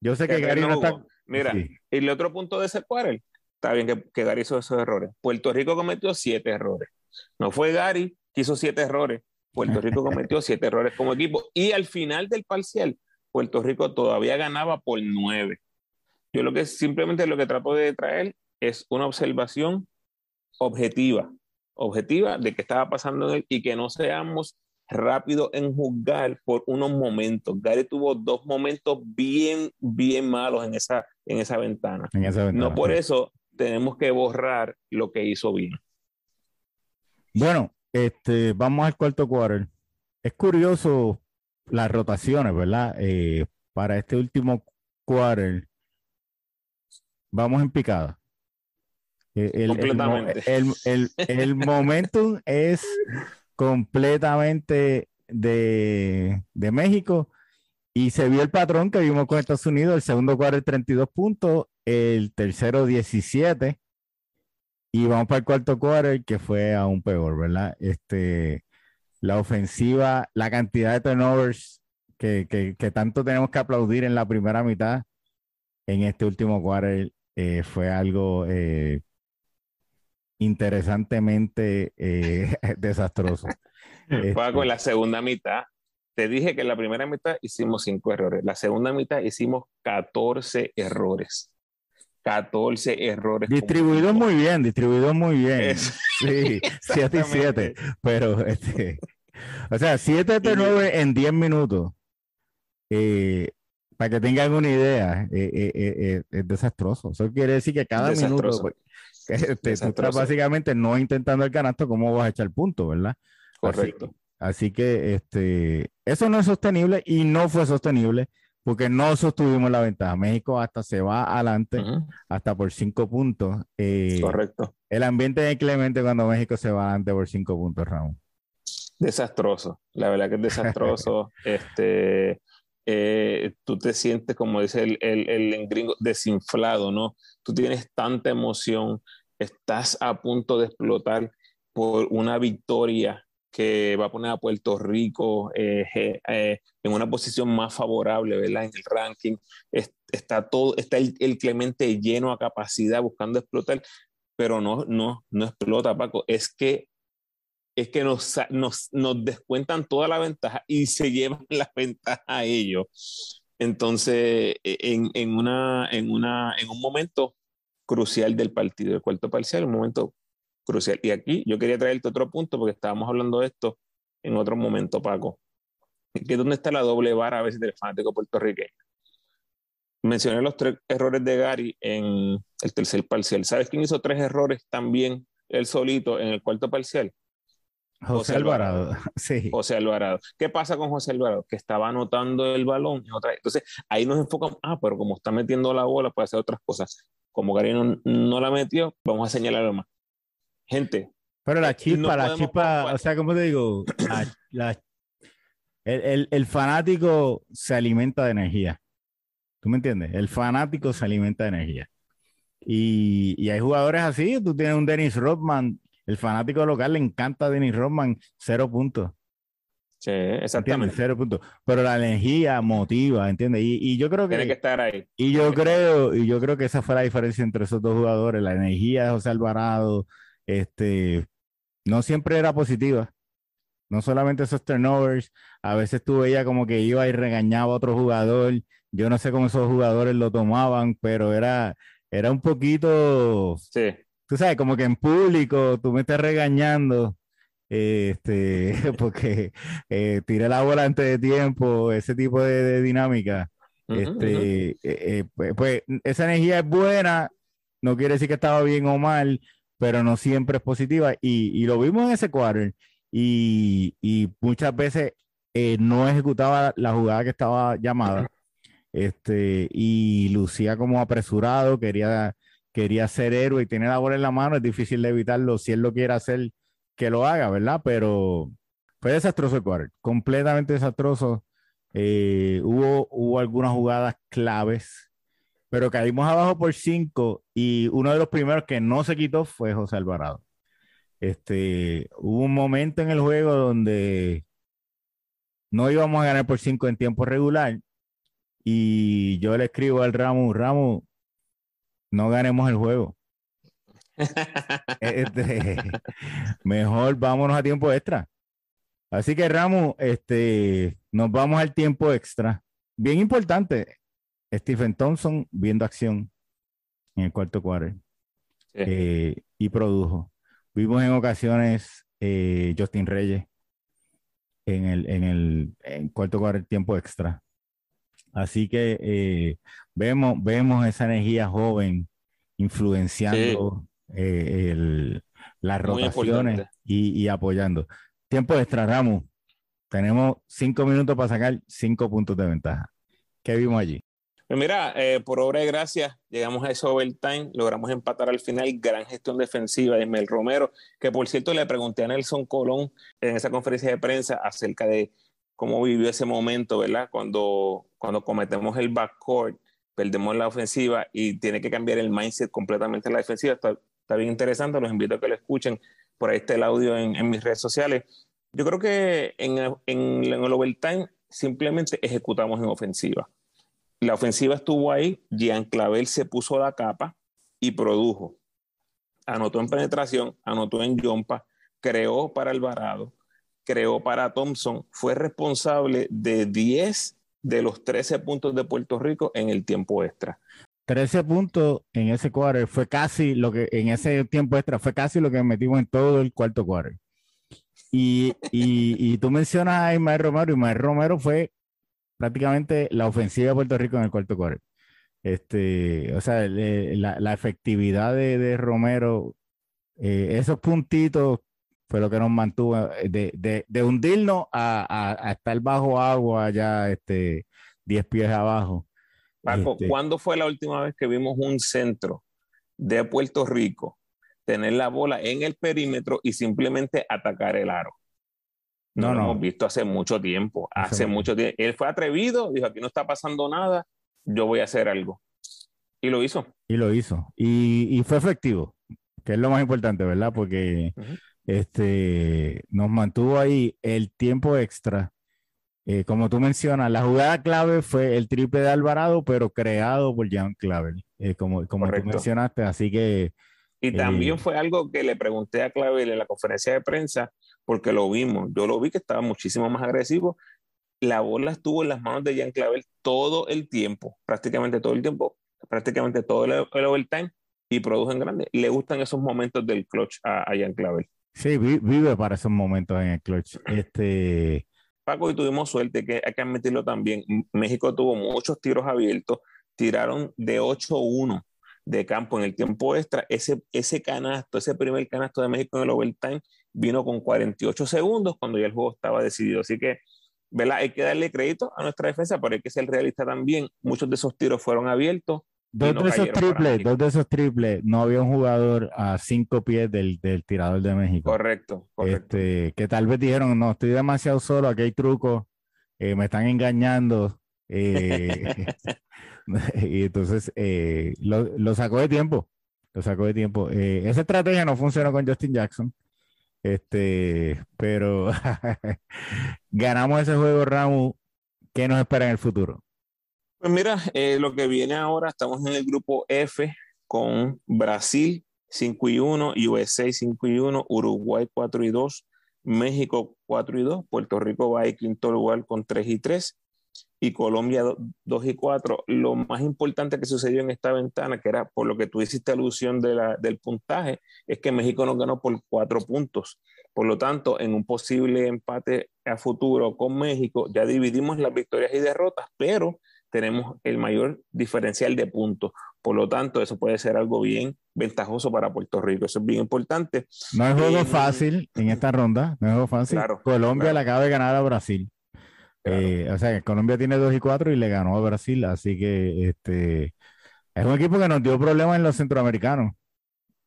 B: Yo sé que, Gary no está...
A: Mira, y el otro punto de ese cuadro, está bien que, que, Gary hizo esos errores. Puerto Rico cometió siete errores. No fue Gary que hizo siete errores. Puerto Rico cometió siete errores como equipo. Y al final del parcial, Puerto Rico todavía ganaba por nueve. Yo lo que simplemente lo que trato de traer es una observación objetiva. objetiva de qué estaba pasando en él y que no seamos rápidos en juzgar por unos momentos. Gary tuvo dos momentos bien, bien malos en esa, en esa ventana. no por eso tenemos que borrar lo que hizo bien.
B: Bueno, este, vamos al cuarto quarter. Es curioso las rotaciones, ¿verdad? Eh, para este último quarter, vamos en picada. Eh, el, completamente. El, el, momentum es completamente de, México y se vio el patrón que vimos con Estados Unidos, el segundo cuarto 32 puntos, el tercero 17 y vamos para el cuarto quarter que fue aún peor, ¿verdad? Este, la ofensiva, la cantidad de turnovers que, que, tanto tenemos que aplaudir en la primera mitad, en este último quarter eh, fue algo eh, interesantemente eh, desastroso.
A: Paco, en la segunda mitad, te dije que en la primera mitad hicimos cinco errores, la segunda mitad hicimos 14 errores. 14 errores.
B: Distribuido muy bien, distribuido muy bien. sí, 7 y 7. Pero, este, o sea, 7 de 9 en 10 minutos. Eh, para que tengan una idea, eh, eh, es desastroso. Eso quiere decir que cada minuto pues, este, estás básicamente no intentando el canasto, ¿cómo vas a echar punto, verdad?
A: Correcto.
B: Así, que este, eso no es sostenible y no fue sostenible porque no sostuvimos la ventaja. México hasta se va adelante, hasta por cinco puntos.
A: Eh, Correcto.
B: El ambiente es clemente cuando México se va adelante por cinco puntos, Ramón.
A: Desastroso, la verdad que es desastroso. este, eh, tú te sientes, como dice el, el, el gringo, desinflado, ¿no? Tú tienes tanta emoción, estás a punto de explotar por una victoria que va a poner a Puerto Rico eh, eh, en una posición más favorable, ¿verdad? En el ranking. está todo, está el, Clemente lleno a capacidad buscando explotar, pero no, no, no explota, Paco. Es que, es que nos, nos, nos descuentan toda la ventaja y se llevan la ventaja a ellos. Entonces, e, en, en, una, en, una, en un momento crucial del partido, el cuarto parcial, un momento crucial. Y aquí yo quería traerte otro punto porque estábamos hablando de esto en otro momento, Paco, que es donde está la doble vara a veces del fanático puertorriqueño. Mencioné los tres errores de Gary en el tercer parcial. ¿Sabes quién hizo tres errores también él solito en el cuarto parcial?
B: José, Alvarado. Sí.
A: José Alvarado. ¿Qué pasa con José Alvarado? Que estaba anotando el balón. otra... Entonces, ahí nos enfocamos. Ah, pero como está metiendo la bola, puede hacer otras cosas. Como Gary no, no la metió, vamos a señalarlo más gente.
B: Pero la chispa, la chispa, o sea, ¿cómo te digo? el, fanático se alimenta de energía. ¿Tú me entiendes? El fanático se alimenta de energía. Y, hay jugadores así. Tú tienes un Dennis Rodman. El fanático local le encanta a Dennis Rodman. Cero puntos.
A: Sí, exactamente.
B: Cero puntos. Pero la energía motiva, ¿entiendes? Y, yo creo que.
A: Tiene que estar ahí.
B: Y yo creo, y yo creo que esa fue la diferencia entre esos dos jugadores. La energía de José Alvarado este, no siempre era positiva. No solamente esos turnovers, a veces tú veías como que iba y regañaba a otro jugador. Yo no sé cómo esos jugadores lo tomaban, pero era, era un poquito,
A: sí.
B: Tú sabes, como que en público tú me estás regañando, este, porque eh, tiré la bola antes de tiempo, ese tipo de, dinámica. este, eh, eh, pues, pues, esa energía es buena, no quiere decir que estaba bien o mal, pero no siempre es positiva. Y, lo vimos en ese quarter. Y, muchas veces eh, no ejecutaba la jugada que estaba llamada. Este, y lucía como apresurado, quería, quería ser héroe y tener la bola en la mano. Es difícil de evitarlo. Si él lo quiere hacer, que lo haga, ¿verdad? Pero fue desastroso el quarter, completamente desastroso. Eh, hubo, hubo algunas jugadas claves pero caímos abajo por cinco y uno de los primeros que no se quitó fue José Alvarado. Este, hubo un momento en el juego donde no íbamos a ganar por cinco en tiempo regular y yo le escribo al Ramo, Ramo, no ganemos el juego. Este, mejor vámonos a tiempo extra. Así que Ramos, este, nos vamos al tiempo extra. Bien importante, Stephen Thompson viendo acción en el cuarto cuadro eh, y produjo. vimos en ocasiones eh, Justin Reyes en el, en el cuarto cuarto tiempo extra. Así que eh, vemos, vemos esa energía joven influenciando eh, las rotaciones y, apoyando. Tiempo extra, Ramos. Tenemos cinco minutos para sacar cinco puntos de ventaja. ¿Qué vimos allí?
A: Pues mira, eh, por obra de gracia, llegamos a ese overtime, logramos empatar al final, gran gestión defensiva de Mel Romero, que por cierto le pregunté a Nelson Colón en esa conferencia de prensa acerca de cómo vivió ese momento, ¿verdad? Cuando, cuando cometemos el backcourt, perdemos la ofensiva y tiene que cambiar el mindset completamente en la defensiva. Está, está bien interesante, los invito a que lo escuchen. Por ahí está el audio en, en mis redes sociales. Yo creo que en, en, en el overtime simplemente ejecutamos en ofensiva la ofensiva estuvo ahí, Jean Clavel se puso la capa y produjo. Anotó en penetración, anotó en Yompa, creó para Alvarado, creó para Thompson, fue responsable de 10 de los 13 puntos de Puerto Rico en el tiempo extra.
B: 13 puntos en ese cuadro fue casi lo que en ese tiempo extra fue casi lo que metimos en todo el cuarto cuadro. Y, y, tú mencionas a Ismael Romero, Ismael Romero fue prácticamente la ofensiva de Puerto Rico en el cuarto cuarto. Este, o sea, la, efectividad de, Romero, eh, esos puntitos fue lo que nos mantuvo eh, de, de, hundirnos a, a, estar bajo agua ya este, 10 pies abajo.
A: Paco, este ¿cuándo fue la última vez que vimos un centro de Puerto Rico tener la bola en el perímetro y simplemente atacar el aro? No, lo hemos visto hace mucho tiempo, hace mucho tiempo. Él fue atrevido, dijo, aquí no está pasando nada, yo voy a hacer algo. Y lo hizo.
B: Y lo hizo. Y, fue efectivo, que es lo más importante, ¿verdad? Porque este, nos mantuvo ahí el tiempo extra. Eh, como tú mencionas, la jugada clave fue el triple de Alvarado, pero creado por Jan Clavel, eh, como, como tú mencionaste. Así que
A: y también eh, fue algo que le pregunté a Clavel en la conferencia de prensa, porque lo vimos. Yo lo vi que estaba muchísimo más agresivo. La bola estuvo en las manos de Jan Clavel todo el tiempo, prácticamente todo el tiempo, prácticamente todo el, overtime y produjo en grande. Le gustan esos momentos del clutch a, a Jan Clavel.
B: Sí, vive para esos momentos en el clutch. Este...
A: Paco, y tuvimos suerte, que hay que admitirlo también. México tuvo muchos tiros abiertos, tiraron de 8-1 de campo en el tiempo extra, ese, ese canasto, ese primer canasto de México en el overtime vino con 48 segundos cuando ya el juego estaba decidido. Así que, ¿verdad? Hay que darle crédito a nuestra defensa, pero hay que ser realista también. Muchos de esos tiros fueron abiertos.
B: Dos de esos triples, dos de esos triples, no había un jugador a cinco pies del, del tirador de México.
A: Correcto, correcto.
B: Este, que tal vez dijeron, no, estoy demasiado solo, aquí hay trucos, eh, me están engañando. Eh, y entonces eh, lo, sacó de tiempo. Lo sacó de tiempo. Esa estrategia no funcionó con Justin Jackson. Este, pero ganamos ese juego, Ramu. ¿Qué nos espera en el futuro?
A: Pues mira, eh, lo que viene ahora, estamos en el grupo F con Brasil 5 y 1, USA 5 y 1, Uruguay 4 y 2, México 4 y 2, Puerto Rico va a quinto lugar con 3 y 3, y Colombia 2 y 4. Lo más importante que sucedió en esta ventana, que era por lo que tú hiciste alusión de la, del puntaje, es que México nos ganó por 4 puntos. Por lo tanto, en un posible empate a futuro con México, ya dividimos las victorias y derrotas, pero tenemos el mayor diferencial de puntos. Por lo tanto, eso puede ser algo bien ventajoso para Puerto Rico. Eso es bien importante.
B: No es juego fácil en esta ronda, no es juego fácil. Colombia le acaba de ganar a Brasil. Eh, o sea, Colombia tiene 2 y 4 y le ganó a Brasil, así que este es un equipo que nos dio problemas en los centroamericanos.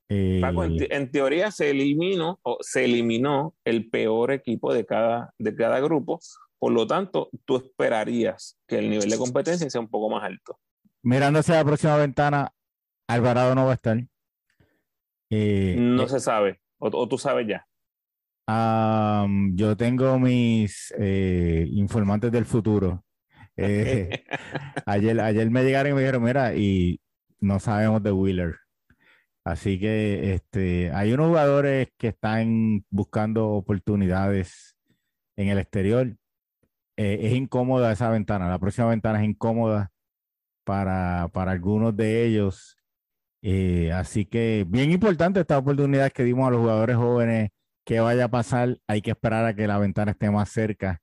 A: en, teoría se eliminó, o se eliminó el peor equipo de cada, de cada grupo, por lo tanto, tú esperarías que el nivel de competencia sea un poco más alto.
B: Mirando hacia la próxima ventana, Alvarado no va a estar.
A: Eh, no eh, se sabe, o tú sabes ya
B: yo tengo mis eh, informantes del futuro. Ayer, ayer me llegaron y me dijeron, mira, y no sabemos de Wheeler. Así que este, hay unos jugadores que están buscando oportunidades en el exterior. Eh, es incómoda esa ventana. La próxima ventana es incómoda para, para algunos de ellos. Eh, así que bien importante esta oportunidad que dimos a los jugadores jóvenes. que vaya a pasar? Hay que esperar a que la ventana esté más cerca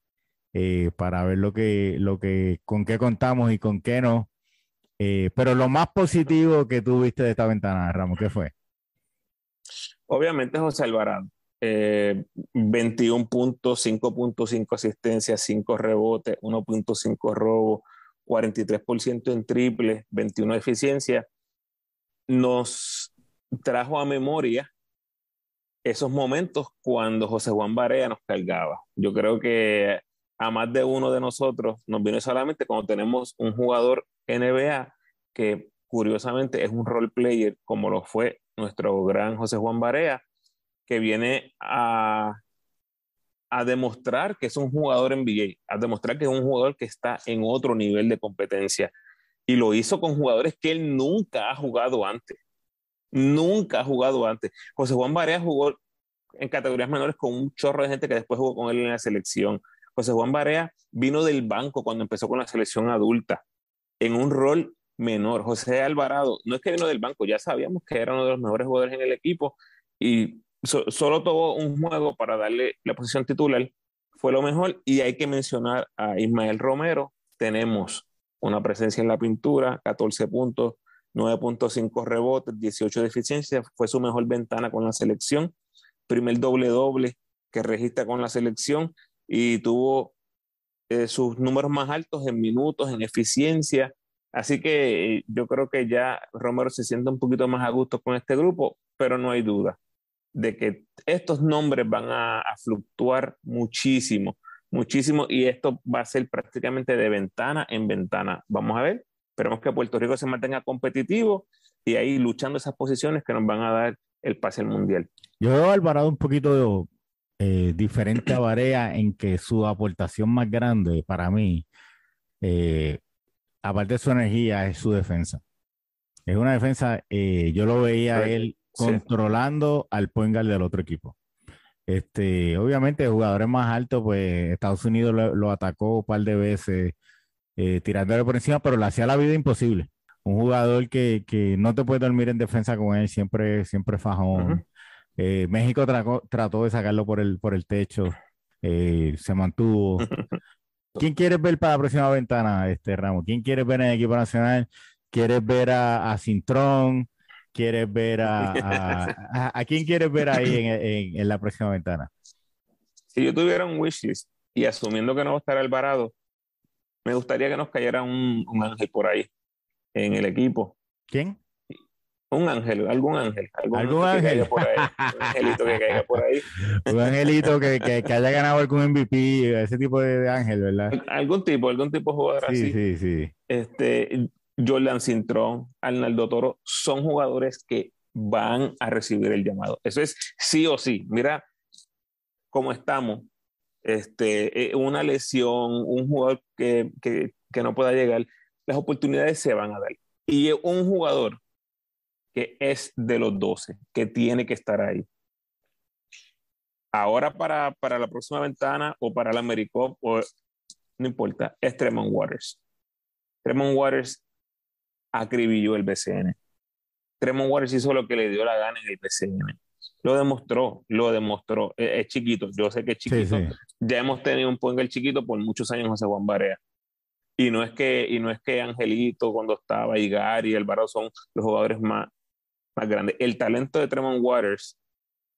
B: eh, para ver lo que, lo que, con qué contamos y con qué no. Pero lo más positivo que tuviste de esta ventana, Ramos, ¿qué fue?
A: Obviamente José Alvarado. 21 puntos, 5.5 asistencias, 5 rebotes, 1.5 robos, 43% en triple, 21 de eficiencia nos trajo a memoria esos momentos cuando José Juan Barea nos cargaba. Yo creo que a más de uno de nosotros nos viene solamente cuando tenemos un jugador NBA que curiosamente es un role player como lo fue nuestro gran José Juan Barea, que viene a, a demostrar que es un jugador NBA, a demostrar que es un jugador que está en otro nivel de competencia y lo hizo con jugadores que él nunca ha jugado antes. Nunca ha jugado antes. José Juan Barea jugó en categorías menores con un chorro de gente que después jugó con él en la selección. José Juan Barea vino del banco cuando empezó con la selección adulta, en un rol menor. José Alvarado, no es que vino del banco, ya sabíamos que era uno de los mejores jugadores en el equipo y solo tuvo un juego para darle la posición titular, fue lo mejor. Y hay que mencionar a Ismael Romero. Tenemos una presencia en la pintura, 14 puntos, 9.5 rebotes, 18 de eficiencia, fue su mejor ventana con la selección, primer doble doble que registra con la selección y tuvo eh, sus números más altos en minutos, en eficiencia. Así que eh, yo creo que ya Romero se siente un poquito más a gusto con este grupo, pero no hay duda de que estos nombres van a fluctuar muchísimo muchísimo y esto va a ser prácticamente de ventana en ventana. Vamos a ver, esperemos que Puerto Rico se mantenga competitivo y ahí luchando esas posiciones que nos van a dar el pase al mundial.
B: Yo veo a Alvarado un poquito eh, diferente a Barea en que su aportación más grande para mí, eh, aparte de su energía, es su defensa. Es una defensa, eh, yo lo veía él controlando al point del otro equipo. Este, obviamente, jugadores más altos, pues Estados Unidos lo, atacó un par de veces eh, tirándole por encima, pero le hacía la vida imposible. Un jugador que, no te puede dormir en defensa con él, siempre, siempre fajón. Eh, México trató de sacarlo por el, por el techo, eh, se mantuvo. ¿Quién quieres ver para la próxima ventana, este Ramos? ¿Quién quieres ver en el equipo nacional? ¿Quieres ver a, a Cintrón? Quieres ver a, a, quién quieres ver ahí en, en, la próxima ventana?
A: Si yo tuviera un wishlist y asumiendo que no va a estar Alvarado, me gustaría que nos cayera un, un ángel por ahí en el equipo.
B: ¿Quién?
A: Un ángel, algún ángel. Algún, ángel? por ahí, un angelito que caiga por ahí.
B: un angelito que, que, que, haya ganado algún MVP, ese tipo de, ángel, ¿verdad?
A: Algún tipo, algún tipo de jugador
B: sí,
A: así.
B: Sí, sí,
A: Este, Jordan Cintrón, Arnaldo Toro, son jugadores que van a recibir el llamado. Eso es sí o sí. Mira cómo estamos. Este, eh, una lesión, un jugador que, que, no pueda llegar, las oportunidades se van a dar. Y un jugador que es de los 12, que tiene que estar ahí. Ahora para, para la próxima ventana o para la AmeriCup, o, no importa, es Tremont Waters. Tremont Waters acribilló el BCN. Tremont Waters hizo lo que le dio la gana en el BCN. Lo demostró, lo demostró. Es, chiquito, yo sé que es chiquito. Ya hemos tenido un el chiquito por muchos años José Juan Barea. Y no es que, y no es que Angelito cuando estaba y Gary y Alvaro son los jugadores más, más grandes. El talento de Tremont Waters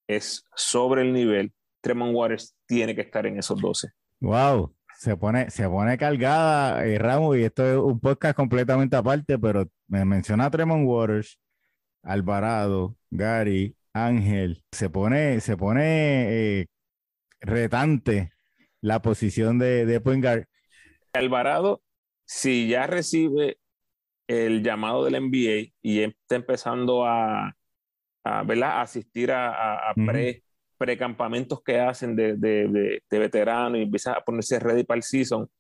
A: es sobre el nivel. Tremont Waters tiene que estar en esos 12.
B: Wow se pone, se pone cargada, eh, Ramos, y esto es un podcast completamente aparte, pero me menciona Tremont Waters, Alvarado, Gary, Ángel. Se pone, se pone eh, retante la posición de, de point
A: Alvarado, si ya recibe el llamado del NBA y está empezando a, a, asistir a, pre precampamentos que hacen de, de, de, veteranos y empieza a ponerse ready para el season,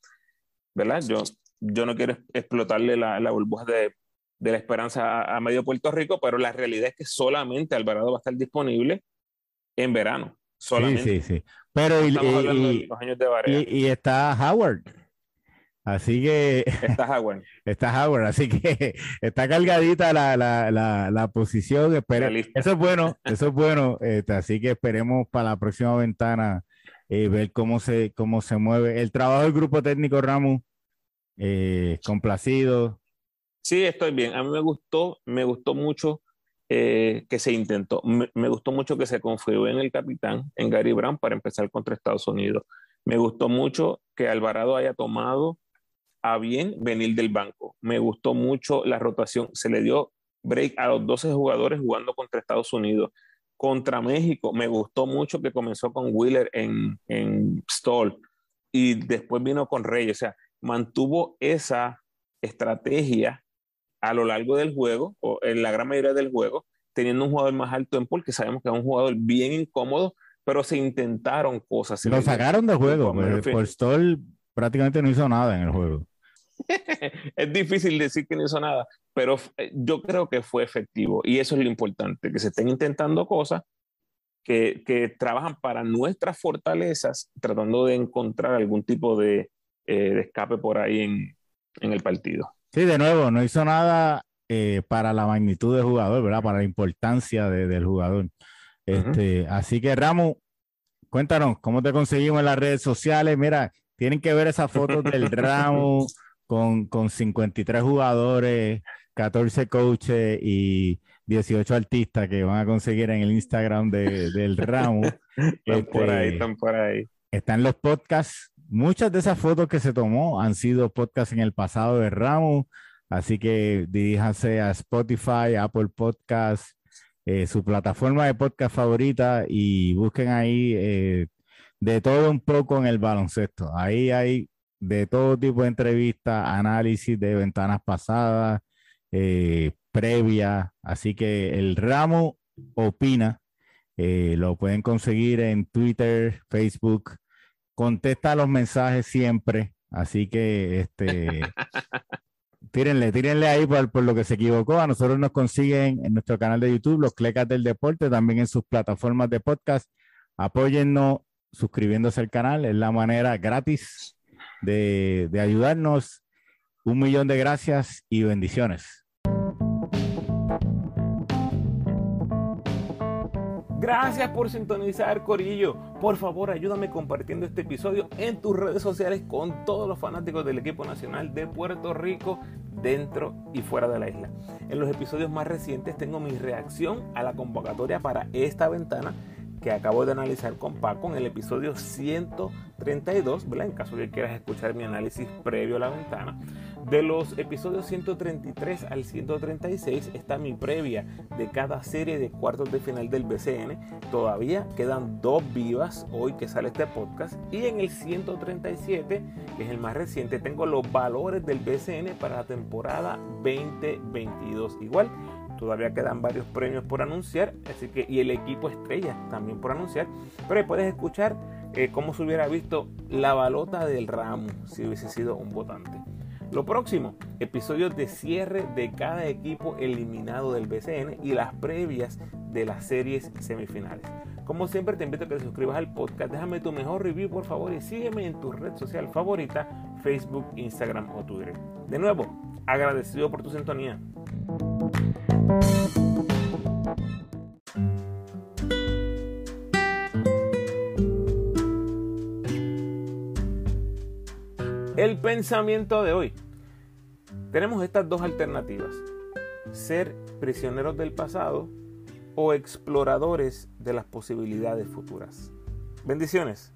A: ¿verdad? Yo, yo no quiero explotarle la, la burbuja de, de, la esperanza a, medio Puerto Rico, pero la realidad es que solamente Alvarado va a estar disponible en verano. Solamente.
B: Sí, sí, sí. Pero y, y, y, está Howard. Así que.
A: Está Howard.
B: está Howard, así que está cargadita la, la, la, la posición. Eso es bueno, eso es bueno. Este, así que esperemos para la próxima ventana eh, ver cómo se, cómo se mueve. El trabajo del grupo técnico Ramos, eh, complacido.
A: Sí, estoy bien. A mí me gustó, me gustó mucho eh, que se intentó. Me, me, gustó mucho que se confió en el capitán, en Gary Brown, para empezar contra Estados Unidos. Me gustó mucho que Alvarado haya tomado a bien venir del banco. Me gustó mucho la rotación. Se le dio break a los 12 jugadores jugando contra Estados Unidos. Contra México, me gustó mucho que comenzó con Wheeler en, en Stoll y después vino con Reyes. O sea, mantuvo esa estrategia a lo largo del juego, o en la gran mayoría del juego, teniendo un jugador más alto en pool, que sabemos que es un jugador bien incómodo, pero se intentaron cosas.
B: Lo sacaron del juego, pues, por Stoll prácticamente no hizo nada en el juego.
A: es difícil decir que no hizo nada, pero eh, yo creo que fue efectivo y eso es lo importante, que se estén intentando cosas que, que trabajan para nuestras fortalezas, tratando de encontrar algún tipo de, eh, de escape por ahí en, en, el partido.
B: Sí, de nuevo, no hizo nada eh, para la magnitud del jugador, ¿verdad? Para la importancia de, del jugador. Este, Así que Ramos, cuéntanos, ¿cómo te conseguimos en las redes sociales? Mira, tienen que ver esas fotos del Ramos con, con 53 jugadores, 14 coaches y 18 artistas que van a conseguir en el Instagram de, del Ramo.
A: están por ahí, este, están por ahí.
B: Están los podcasts. Muchas de esas fotos que se tomó han sido podcasts en el pasado de Ramos. Así que diríjanse a Spotify, Apple Podcasts, eh, su plataforma de podcast favorita y busquen ahí eh, de todo un poco en el baloncesto. Ahí hay de todo tipo de entrevistas, análisis de ventanas pasadas, eh, previa. Así que el ramo opina. Eh, lo pueden conseguir en Twitter, Facebook. Contesta los mensajes siempre. Así que este tírenle, tírenle ahí por, por, lo que se equivocó. A nosotros nos consiguen en nuestro canal de YouTube, los Clecas del Deporte, también en sus plataformas de podcast. Apóyennos suscribiéndose al canal, es la manera gratis de, de ayudarnos. Un millón de gracias y bendiciones.
A: Gracias por sintonizar, Corillo. Por favor, ayúdame compartiendo este episodio en tus redes sociales con todos los fanáticos del equipo nacional de Puerto Rico, dentro y fuera de la isla. En los episodios más recientes tengo mi reacción a la convocatoria para esta ventana que acabo de analizar con Paco en el episodio 132, ¿verdad? En caso de que quieras escuchar mi análisis previo a la ventana. De los episodios 133 al 136 está mi previa de cada serie de cuartos de final del BCN. Todavía quedan dos vivas hoy que sale este podcast. Y en el 137, que es el más reciente, tengo los valores del BCN para la temporada 2022. Igual Todavía quedan varios premios por anunciar, así que y el equipo estrella también por anunciar. Pero puedes escuchar eh, cómo se hubiera visto la balota del ramo si hubiese sido un votante. Lo próximo, episodios de cierre de cada equipo eliminado del BCN y las previas de las series semifinales. Como siempre te invito a que te suscribas al podcast, déjame tu mejor review por favor y sígueme en tu red social favorita, Facebook, Instagram o Twitter. De nuevo, agradecido por tu sintonía. El pensamiento de hoy. Tenemos estas dos alternativas. Ser prisioneros del pasado o exploradores de las posibilidades futuras. Bendiciones.